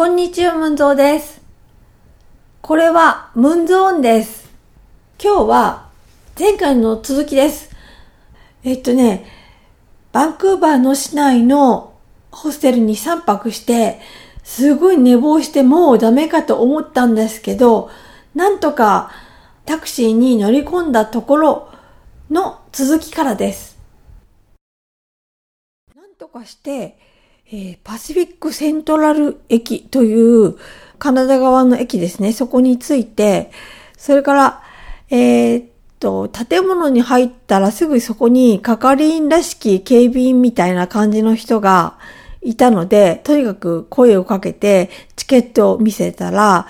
こんにちは、ムンゾーです。これは、ムンゾーンです。今日は、前回の続きです。えっとね、バンクーバーの市内のホステルに3泊して、すごい寝坊してもうダメかと思ったんですけど、なんとかタクシーに乗り込んだところの続きからです。なんとかして、えーパシフィックセントラル駅というカナダ側の駅ですね。そこに着いて、それから、えーっと、建物に入ったらすぐそこに係員らしき警備員みたいな感じの人がいたので、とにかく声をかけてチケットを見せたら、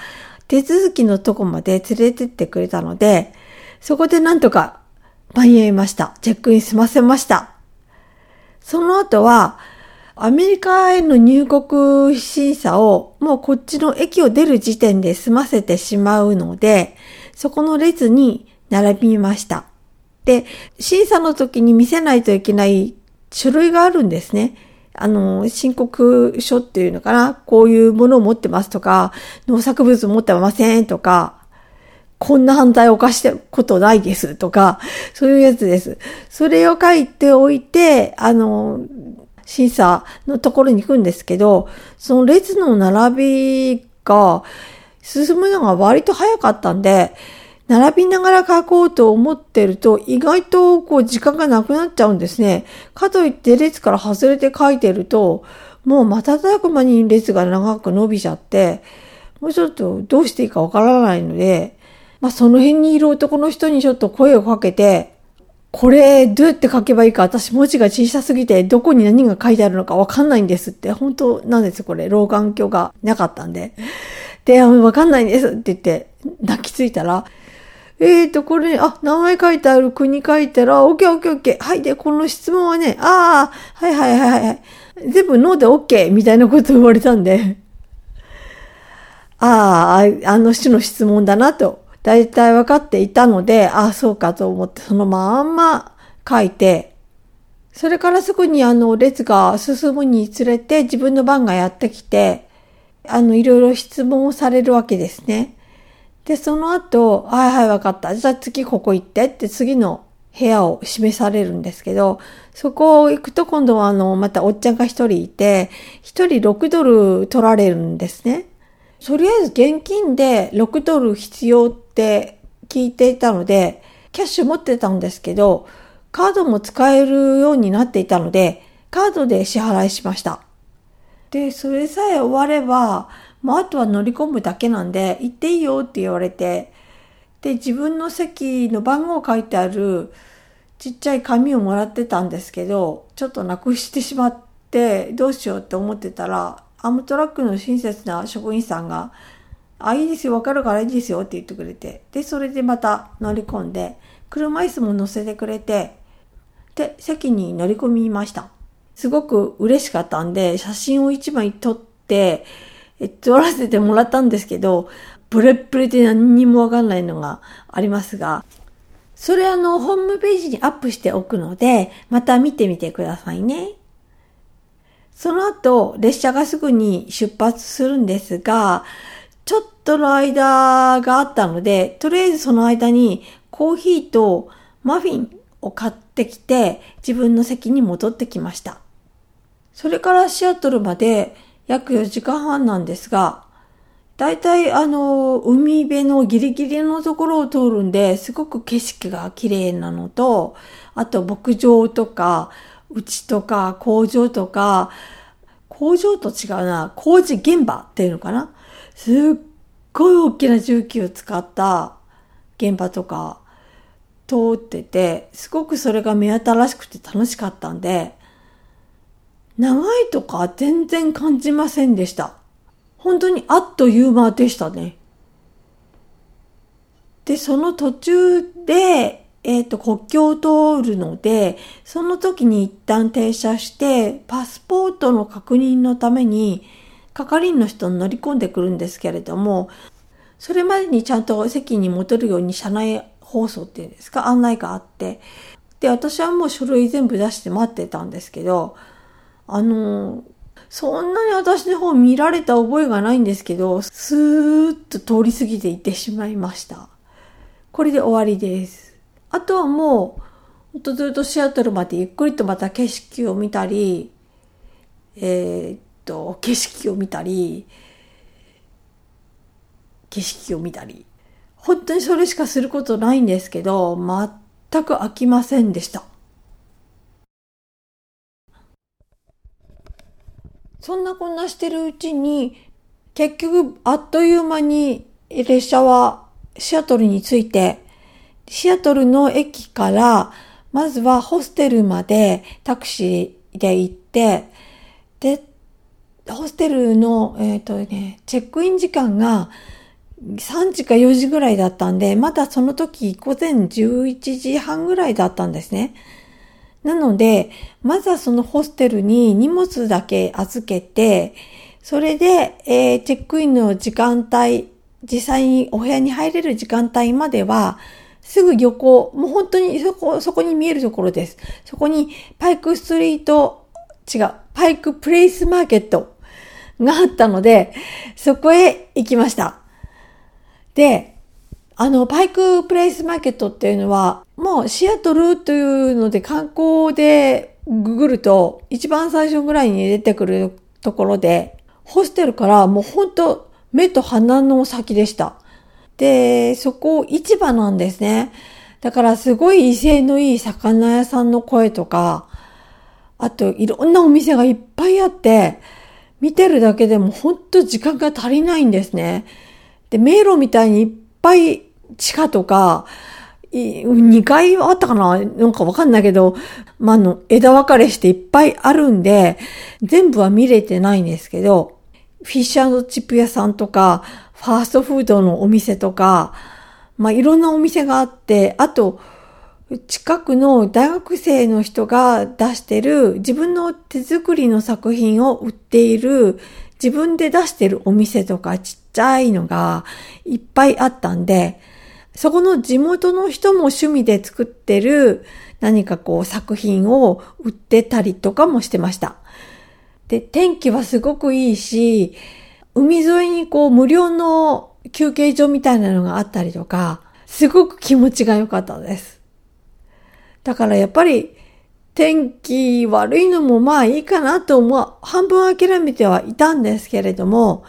手続きのとこまで連れてってくれたので、そこでなんとか間に合いました。チェックイン済ませました。その後は、アメリカへの入国審査をもうこっちの駅を出る時点で済ませてしまうので、そこの列に並びました。で、審査の時に見せないといけない書類があるんですね。あの、申告書っていうのかなこういうものを持ってますとか、農作物を持ってませんとか、こんな犯罪を犯したことないですとか、そういうやつです。それを書いておいて、あの、審査のところに行くんですけど、その列の並びが進むのが割と早かったんで、並びながら書こうと思ってると、意外とこう時間がなくなっちゃうんですね。かといって列から外れて書いてると、もう瞬く間に列が長く伸びちゃって、もうちょっとどうしていいかわからないので、まあその辺にいる男の人にちょっと声をかけて、これどうやって書けばいいか私文字が小さすぎてどこに何が書いてあるのかわかんないんですって、本当なんですよこれ、老眼鏡がなかったんで。で、わかんないんですって言って泣きついたら、えーと、これ、あ、名前書いてある国書いたら、オッケーオッケーオッケー。はい、で、この質問はね、ああ、はいはいはいはい。全部ノーでオッケーみたいなこと言われたんで、ああ、あの人の質問だなと、大体分かっていたので、ああ、そうかと思って、そのまんま書いて、それからすぐにあの、列が進むにつれて、自分の番がやってきて、あの、いろいろ質問をされるわけですね。で、その後、はいはい、わかった。じゃあ次ここ行ってって次の部屋を示されるんですけど、そこを行くと今度はあの、またおっちゃんが一人いて、一人6ドル取られるんですね。とりあえず現金で6ドル必要って聞いていたので、キャッシュ持ってたんですけど、カードも使えるようになっていたので、カードで支払いしました。で、それさえ終われば、もうあとは乗り込むだけなんで、行っていいよって言われて、で、自分の席の番号書いてあるちっちゃい紙をもらってたんですけど、ちょっとなくしてしまって、どうしようって思ってたら、アムトラックの親切な職員さんが、あ、いいですよ、わかるからいいですよって言ってくれて、で、それでまた乗り込んで、車椅子も乗せてくれて、で、席に乗り込みました。すごく嬉しかったんで、写真を一枚撮って、撮らせてもらったんですけど、ブレッブレで何にもわかんないのがありますが、それあの、ホームページにアップしておくので、また見てみてくださいね。その後、列車がすぐに出発するんですが、との間があったので、とりあえずその間にコーヒーとマフィンを買ってきて、自分の席に戻ってきました。それからシアトルまで約4時間半なんですが、だいたいあの、海辺のギリギリのところを通るんで、すごく景色が綺麗なのと、あと牧場とか、家とか工場とか、工場と違うな、工事現場っていうのかな？すっごい大きな重機を使った現場とか通ってて、すごくそれが目新しくて楽しかったんで、長いとか全然感じませんでした。本当にあっという間でしたね。で、その途中で、えっ、と、国境を通るので、その時に一旦停車して、パスポートの確認のために、係員の人に乗り込んでくるんですけれども、それまでにちゃんと席に戻るように車内放送っていうんですか、案内があって、で、私はもう書類全部出して待ってたんですけど、あの、そんなに私の方見られた覚えがないんですけど、スーッと通り過ぎていってしまいました。これで終わりです。あとはもう、ほんとずっとシアトルまでゆっくりとまた景色を見たり、えー、と、景色を見たり、景色を見たり。本当にそれしかすることないんですけど、全く飽きませんでした。そんなこんなしてるうちに、結局あっという間に列車はシアトルに着いて、シアトルの駅から、まずはホステルまでタクシーで行って、で、ホステルの、えっ、ー、とね、チェックイン時間が3時か4時ぐらいだったんで、まだその時午前11時半ぐらいだったんですね。なので、まずはそのホステルに荷物だけ預けて、それで、えー、チェックインの時間帯、実際にお部屋に入れる時間帯までは、すぐ横、もう本当にそこ、そこに見えるところです。そこにパイクストリート、違う、パイクプレイスマーケットがあったので、そこへ行きました。で、あの、パイクプレイスマーケットっていうのは、もうシアトルというので観光でググると一番最初ぐらいに出てくるところで、ホステルからもうほんと目と鼻の先でした。で、そこ市場なんですね。だからすごい威勢のいい魚屋さんの声とか、あといろんなお店がいっぱいあって、見てるだけでもほんと時間が足りないんですね。で、迷路みたいにいっぱい地下とか、2階あったかな？なんかわかんないけど、まあ、の、枝分かれしていっぱいあるんで、全部は見れてないんですけど、フィッシュチップ屋さんとか、ファーストフードのお店とか、まあ、いろんなお店があって、あと、近くの大学生の人が出してる自分の手作りの作品を売っている自分で出してるお店とかちっちゃいのがいっぱいあったんで、そこの地元の人も趣味で作ってる何かこう作品を売ってたりとかもしてました。で、天気はすごくいいし、海沿いにこう無料の休憩所みたいなのがあったりとか、すごく気持ちが良かったです。だからやっぱり天気悪いのもまあいいかなと思う、半分諦めてはいたんですけれども、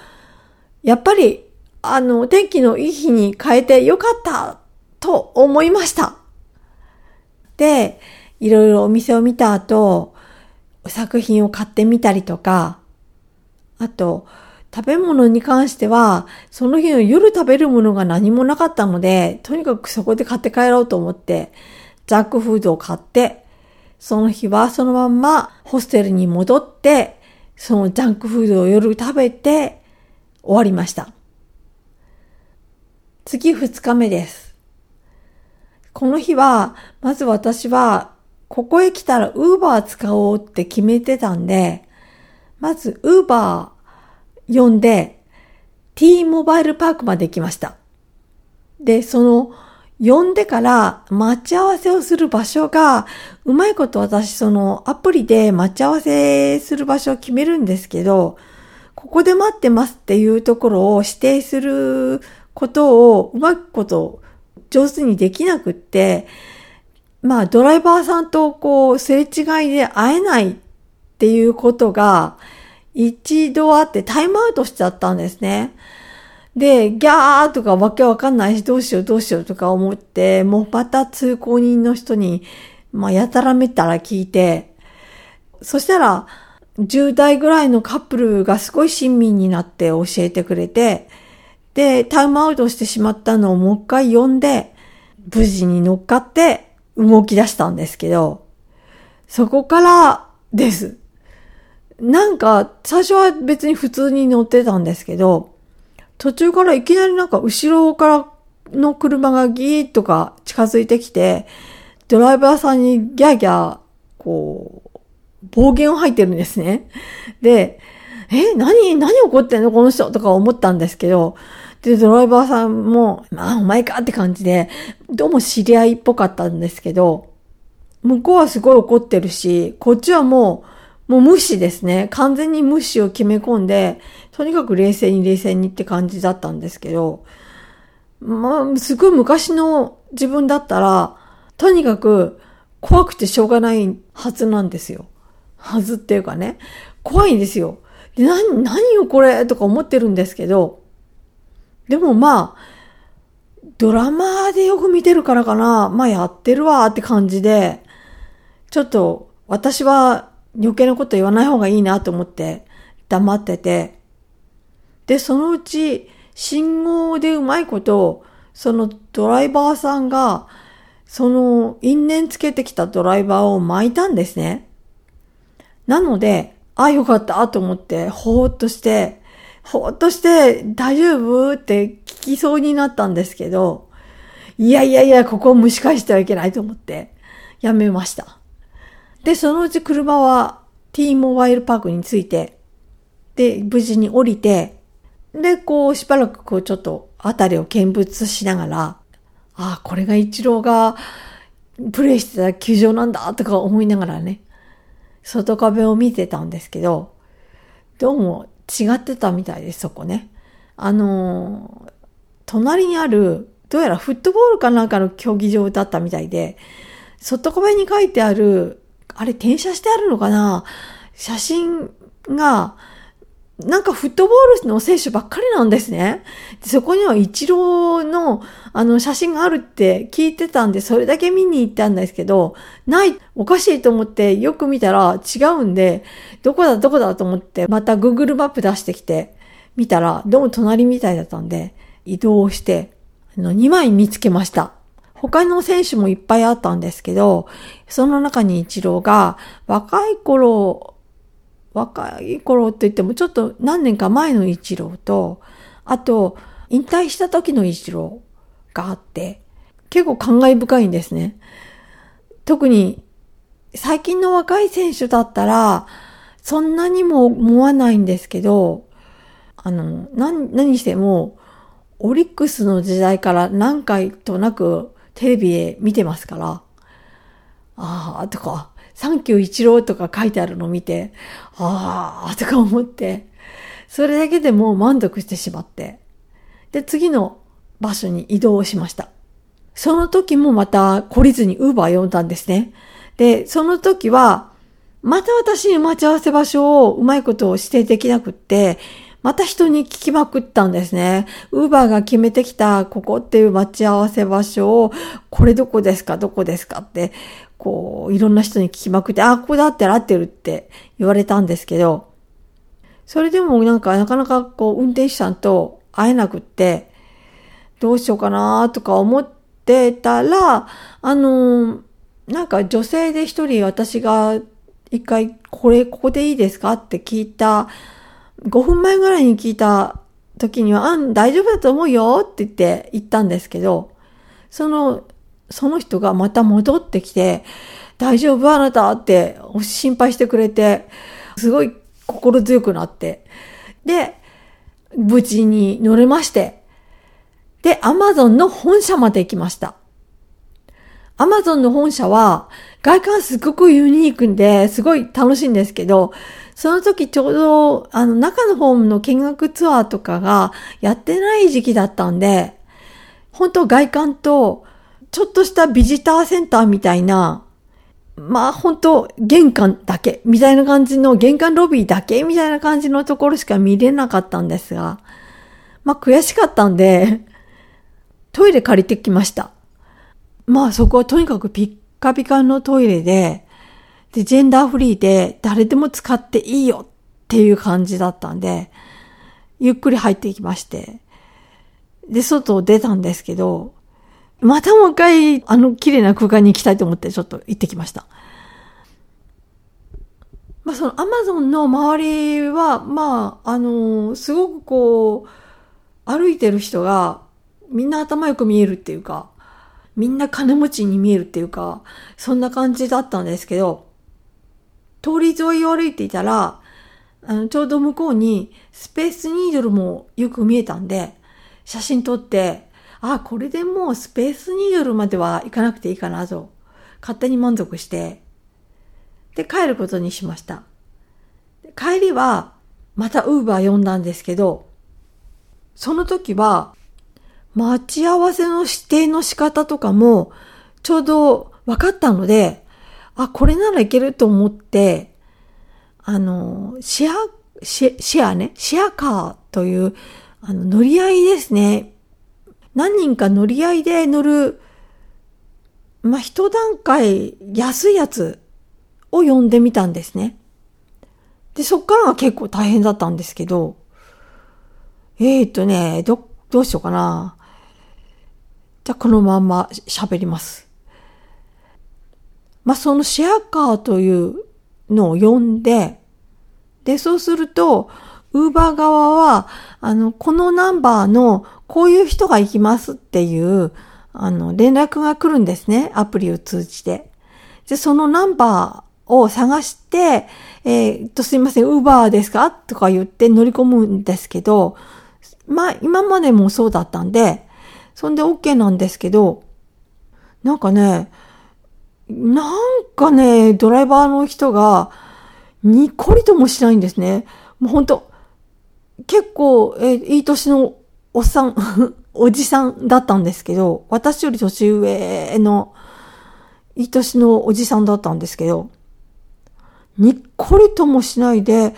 やっぱりあの、天気のいい日に変えてよかったと思いました。で、いろいろお店を見た後、作品を買ってみたりとか、あと、食べ物に関しては、その日の夜食べるものが何もなかったので、とにかくそこで買って帰ろうと思って、ジャックフードを買って、その日はそのまんまホステルに戻って、そのジャンクフードを夜食べて終わりました。次二日目です。この日は、まず私は、ここへ来たらウーバー使おうって決めてたんで、まずウーバー呼んで、T モバイルパークまで行きました。で、その、呼んでから待ち合わせをする場所が、うまいこと私そのアプリで待ち合わせする場所を決めるんですけど、ここで待ってますっていうところを指定することをうまくこと上手にできなくって、まあドライバーさんとこうすれ違いで会えないっていうことが一度あってタイムアウトしちゃったんですね。で、ギャーとかわけわかんないしどうしようどうしようとか思って、もうまた通行人の人に、まあやたらめたら聞いて、そしたら10代ぐらいのカップルがすごい親身になって教えてくれて、で、タイムアウトしてしまったのをもう一回呼んで、無事に乗っかって動き出したんですけど、そこからです。なんか、最初は別に普通に乗ってたんですけど、途中からいきなりなんか後ろからの車がギーッとか近づいてきて、ドライバーさんにギャーギャー、こう、暴言を吐いてるんですね。で、え、何、何起こってんの？この人とか思ったんですけど、で、ドライバーさんも、まあ、お前かって感じで、どうも知り合いっぽかったんですけど、向こうはすごい怒ってるし、こっちはもう、もう無視ですね。完全に無視を決め込んで、とにかく冷静に冷静にって感じだったんですけど、まあ、すごい昔の自分だったら、とにかく怖くてしょうがないはずなんですよ。はずっていうかね。怖いんですよ。で、何、何よこれとか思ってるんですけど、でもまあ、ドラマでよく見てるからかな。まあやってるわって感じで、ちょっと私は余計なこと言わない方がいいなと思って黙ってて、で、そのうち信号でうまいこと、そのドライバーさんが、その因縁つけてきたドライバーを巻いたんですね。なので、あよかったと思って、ほーっとして、ほーっとして、大丈夫って聞きそうになったんですけど、いやいやいや、ここを蒸し返してはいけないと思って、やめました。で、そのうち車は T モバイルパークに着いて、で、無事に降りて、で、こう、しばらくこう、ちょっと、あたりを見物しながら、ああ、これが一郎がプレイしてた球場なんだ、とか思いながらね、外壁を見てたんですけど、どうも違ってたみたいです、そこね。あのー、隣にある、どうやらフットボールかなんかの競技場だったみたいで、外壁に書いてある、あれ転写してあるのかな？写真が、なんかフットボールの選手ばっかりなんですね。そこにはイチローのあの写真があるって聞いてたんで、それだけ見に行ったんですけど、ない、おかしいと思ってよく見たら違うんで、どこだどこだと思ってまた Google マップ出してきて見たら、どうも隣みたいだったんで、移動して、あの、2枚見つけました。他の選手もいっぱいあったんですけど、その中にイチローが若い頃若い頃って言ってもちょっと何年か前の一郎と、あと、引退した時の一郎があって、結構感慨深いんですね。特に最近の若い選手だったら、そんなにも思わないんですけど、あの、何、何しても、オリックスの時代から何回となくテレビで見てますから、ああ、とか、サンキュー一郎とか書いてあるのを見て、ああ、とか思って、それだけでもう満足してしまって、で、次の場所に移動しました。その時もまた懲りずにウーバー呼んだんですね。で、その時は、また私に待ち合わせ場所をうまいことを指定できなくって、また人に聞きまくったんですね。ウーバーが決めてきたここっていう待ち合わせ場所を、これどこですかどこですかってこう、いろんな人に聞きまくって、あ、ここだってる合ってるって言われたんですけど、それでもなんかなかなかこう、運転手さんと会えなくって、どうしようかなとか思ってたら、あの、なんか女性で一人私が一回、これ、ここでいいですかって聞いた、5分前ぐらいに聞いた時には、あん、大丈夫だと思うよって言って言ったんですけど、そのその人がまた戻ってきて、大丈夫あなたって心配してくれて、すごい心強くなって。で、無事に乗れまして。で、アマゾンの本社まで行きました。アマゾンの本社は外観すごくユニークで、すごい楽しいんですけど、その時ちょうど、あの、中のホームの見学ツアーとかがやってない時期だったんで、本当外観とちょっとしたビジターセンターみたいな、まあ本当玄関だけ、みたいな感じの玄関ロビーだけ、みたいな感じのところしか見れなかったんですが、まあ悔しかったんで、トイレ借りてきました。まあそこはとにかくピッカピカのトイレで、で、ジェンダーフリーで誰でも使っていいよっていう感じだったんで、ゆっくり入ってきまして、で、外を出たんですけど、またもう一回、あの綺麗な空間に行きたいと思ってちょっと行ってきました。まあそのアマゾンの周りは、まあ、あの、すごくこう、歩いてる人がみんな頭よく見えるっていうか、みんな金持ちに見えるっていうか、そんな感じだったんですけど、通り沿いを歩いていたら、あの、ちょうど向こうにスペースニードルもよく見えたんで、写真撮って、あ、これでもうスペースニードルまでは行かなくていいかなと、勝手に満足して、で、帰ることにしました。帰りはまたウーバー呼んだんですけど、その時は待ち合わせの指定の仕方とかもちょうど分かったので、あ、これならいけると思って、あの、シェア、シェアね、シェアカーという、あの、乗り合いですね。何人か乗り合いで乗る、まあ、一段階安いやつを呼んでみたんですね。で、そっからが結構大変だったんですけど、えー、っとね、ど、どうしようかな。じゃこのまんま喋ります。まあ、そのシェアカーというのを呼んで、で、そうすると、ウーバー側は、あの、このナンバーのこういう人が行きますっていう、あの、連絡が来るんですね。アプリを通じて。で、そのナンバーを探して、えー、っと、すいません、ウーバーですか？とか言って乗り込むんですけど、まあ、今までもそうだったんで、そんで OK なんですけど、なんかね、なんかね、ドライバーの人が、にっこりともしないんですね。もうほんと、結構、えいい年のおっさん、おじさんだったんですけど、私より年上の、いい年のおじさんだったんですけど、にっこりともしないで、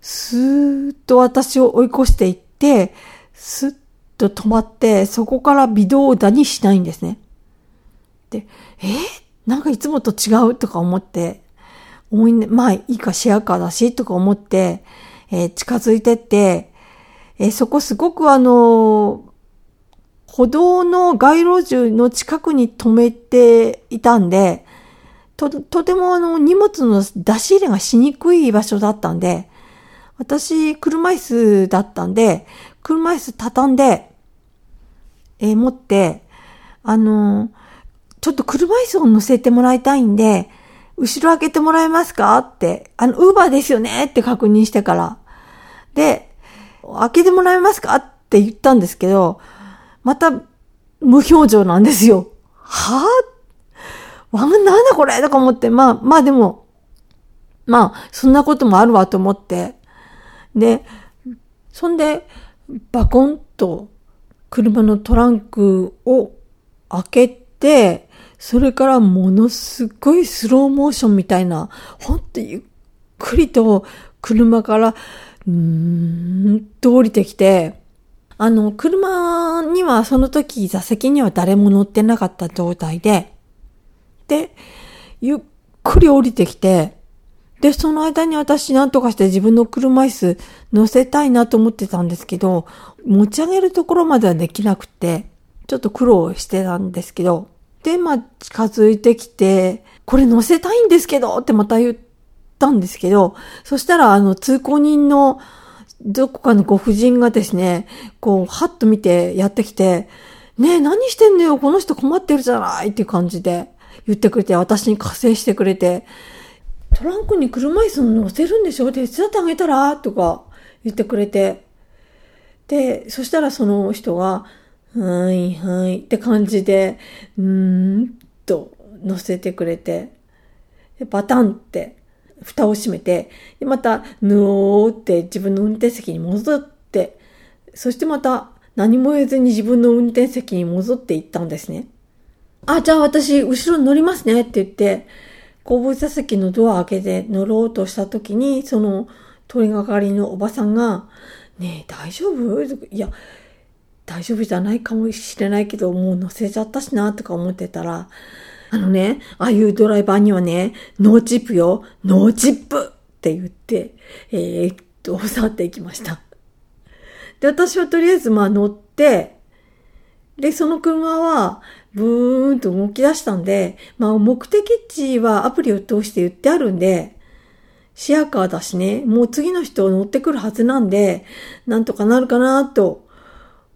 スーッと私を追い越していって、スッと止まって、そこから微動だにしないんですね。で、え？ー、なんかいつもと違うとか思って、思い、まあいいかシェアカーだし、とか思って、えー、近づいてって、えー、そこすごくあの歩道の街路樹の近くに止めていたんで、と、とてもあの荷物の出し入れがしにくい場所だったんで、私、車椅子だったんで、車椅子畳んで、えー、持って、あのちょっと車椅子を乗せてもらいたいんで、後ろ開けてもらえますかって、あの、ウーバーですよねって確認してから。で、開けてもらえますか？って言ったんですけど、また、無表情なんですよ。はぁわ、なんだこれ？とか思って、まあ、まあでも、まあ、そんなこともあるわと思って。で、そんで、バコンと車のトランクを開けて、それからものすごいスローモーションみたいな、ほんとゆっくりと車から、うーんと降りてきて、あの、車にはその時座席には誰も乗ってなかった状態で、で、ゆっくり降りてきて、で、その間に私何とかして自分の車椅子乗せたいなと思ってたんですけど、持ち上げるところまではできなくて、ちょっと苦労してたんですけど、で、まあ、近づいてきて、これ乗せたいんですけどってまた言ったんですけど、そしたら、あの、通行人のどこかのご婦人がですね、こう、はっと見てやってきて、ねえ、何してんのよこの人困ってるじゃないっていう感じで言ってくれて、私に加勢してくれて、トランクに車椅子乗せるんでしょ？手伝ってあげたら？とか言ってくれて。で、そしたらその人が、はいはいって感じで、うーんと乗せてくれて、バタンって蓋を閉めて、また、ぬおーって自分の運転席に戻って、そしてまた何も言えずに自分の運転席に戻っていったんですね。あ、じゃあ私後ろに乗りますねって言って、後部座席のドア開けて乗ろうとした時に、その通りがかりのおばさんが、ねえ、大丈夫？いや、大丈夫じゃないかもしれないけど、もう乗せちゃったしな、とか思ってたら、あのね、ああいうドライバーにはね、ノーチップよ、ノーチップって言って、えー、っと、去っていきました。で、私はとりあえずまあ乗って、で、その車は、ブーンと動き出したんで、まあ目的地はアプリを通して言ってあるんで、シェアカーだしね、もう次の人乗ってくるはずなんで、なんとかなるかなと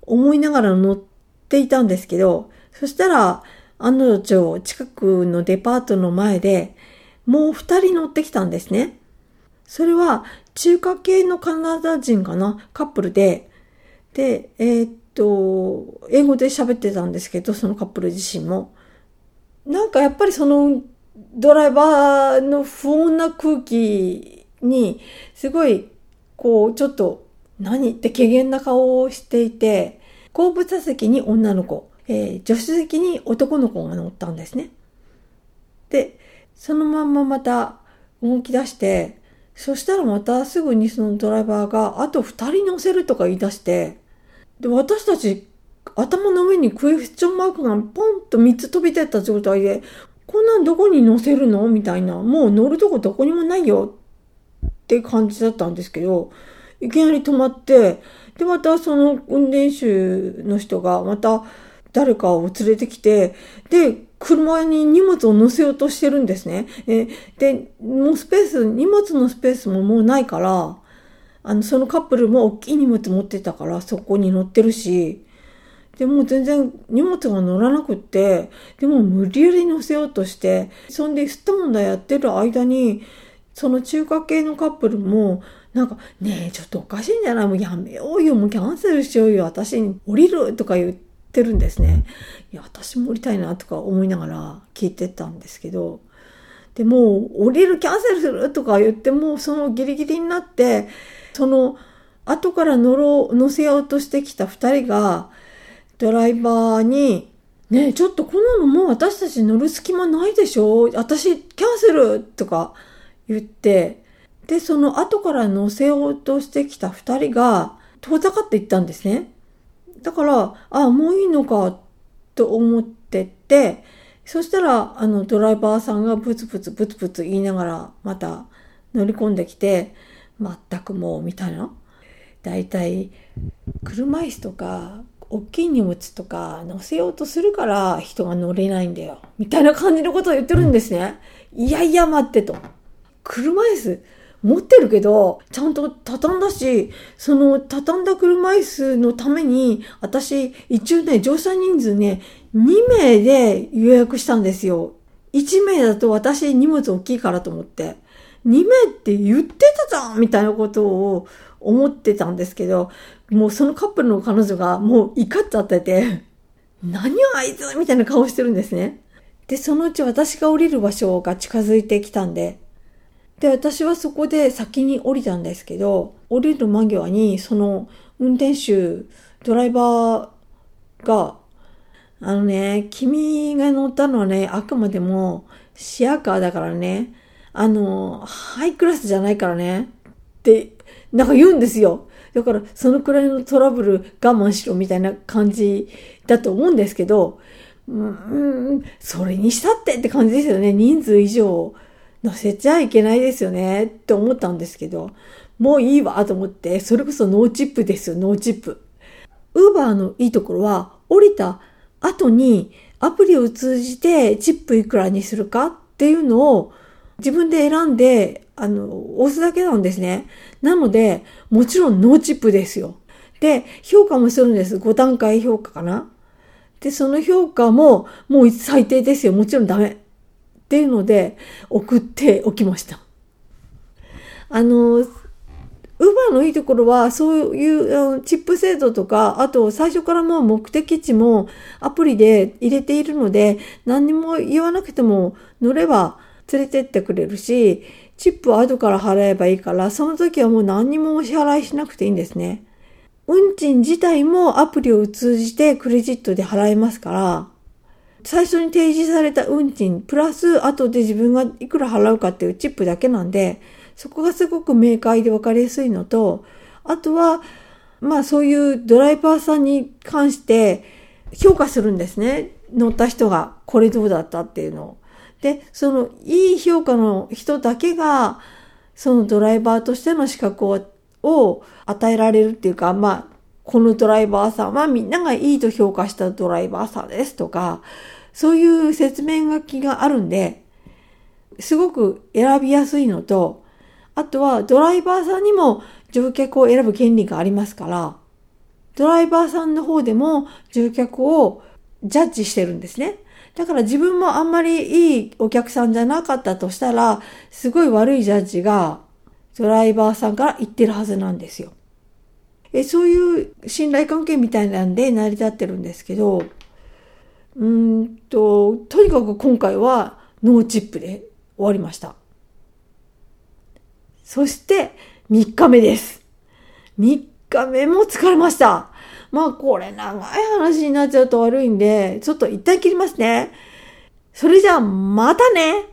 思いながら乗っていたんですけど、そしたら、案の定、近くのデパートの前で、もう二人乗ってきたんですね。それは、中華系のカナダ人かな？カップルで、で、えー、っと、英語で喋ってたんですけど、そのカップル自身も。なんかやっぱりそのドライバーの不穏な空気に、すごい、こう、ちょっと、何？って怪げな顔をしていて、後部座席に女の子、えー、助手席に男の子が乗ったんですね。で、そのまんままた動き出して、そしたらまたすぐにそのドライバーがあと二人乗せるとか言い出して、で、私たち頭の上にクエスチョンマークがポンと三つ飛び出た状態で、こんなんどこに乗せるの？みたいな、もう乗るとこどこにもないよって感じだったんですけど、いきなり止まって、で、またその運転手の人がまた誰かを連れてきて、で、車に荷物を乗せようとしてるんですね。えで、もうスペース、荷物のスペースももうないから、あの、そのカップルも大きい荷物持ってたから、そこに乗ってるし、でも全然荷物が乗らなくって、でも無理やり乗せようとして、そんで吸ったもんだやってる間に、その中華系のカップルも、なんか、ねえ、ちょっとおかしいんじゃない？もうやめようよ、もうキャンセルしようよ、私に降りるとか言ってるんですね。いや、私も降りたいなとか思いながら聞いてたんですけど、でも降りるキャンセルするとか言っても、そのギリギリになって、その後から乗ろう、乗せようとしてきた二人が、ドライバーに、ねえ、ちょっとこんなのもう私たち乗る隙間ないでしょ？私キャンセルとか言って、で、その後から乗せようとしてきた二人が遠ざかっていったんですね。だから、あ、もういいのかと思ってて、そしたら、あの、ドライバーさんがブツブツブツブツ言いながら、また乗り込んできて、全くもう、みたいな。だいたい、車椅子とか、大きい荷物とか乗せようとするから人が乗れないんだよ。みたいな感じのことを言ってるんですね。いやいや待ってと。車椅子持ってるけど、ちゃんと畳んだし、その畳んだ車椅子のために、私、一応ね、乗車人数ね、2名で予約したんですよ。1名だと私荷物大きいからと思って。2名って言ってたじゃんみたいなことを思ってたんですけど、もうそのカップルの彼女がもう怒っちゃってて、何をあいつみたいな顔してるんですね。で、そのうち私が降りる場所が近づいてきたんで、で、私はそこで先に降りたんですけど、降りる間際に、その運転手、ドライバーが、あのね、君が乗ったのはね、あくまでもシアカーだからね、あの、ハイクラスじゃないからね、って、なんか言うんですよ。だから、そのくらいのトラブル我慢しろみたいな感じだと思うんですけど、うん、それにしたってって感じですよね。人数以上乗せちゃいけないですよねって思ったんですけど、もういいわと思って、それこそノーチップですよ、ノーチップ。ウーバーのいいところは、降りた後にアプリを通じてチップいくらにするかっていうのを自分で選んで、あの、押すだけなんですね。なので、もちろんノーチップですよ。で、評価もするんです。5段階評価かな。で、その評価も、もう最低ですよ。もちろんダメ。っていうので送っておきました。あの、ウーバーのいいところは、そういうチップ制度とか、あと最初からもう目的地もアプリで入れているので、何にも言わなくても乗れば連れてってくれるし、チップは後から払えばいいから、その時はもう何にもお支払いしなくていいんですね。運賃自体もアプリを通じてクレジットで払えますから、最初に提示された運賃、プラス後で自分がいくら払うかっていうチップだけなんで、そこがすごく明快で分かりやすいのと、あとは、まあそういうドライバーさんに関して評価するんですね。乗った人がこれどうだったっていうのを。で、そのいい評価の人だけが、そのドライバーとしての資格を与えられるっていうか、まあ、このドライバーさんはみんながいいと評価したドライバーさんですとか、そういう説明書きがあるんで、すごく選びやすいのと、あとはドライバーさんにも乗客を選ぶ権利がありますから、ドライバーさんの方でも乗客をジャッジしてるんですね。だから自分もあんまりいいお客さんじゃなかったとしたら、すごい悪いジャッジがドライバーさんから言ってるはずなんですよ。えそういう信頼関係みたいなんで成り立ってるんですけど、うんと、とにかく今回はノーチップで終わりました。そして3日目です。3日目も疲れました。まあこれ長い話になっちゃうと悪いんで、ちょっと一旦切りますね。それじゃあまたね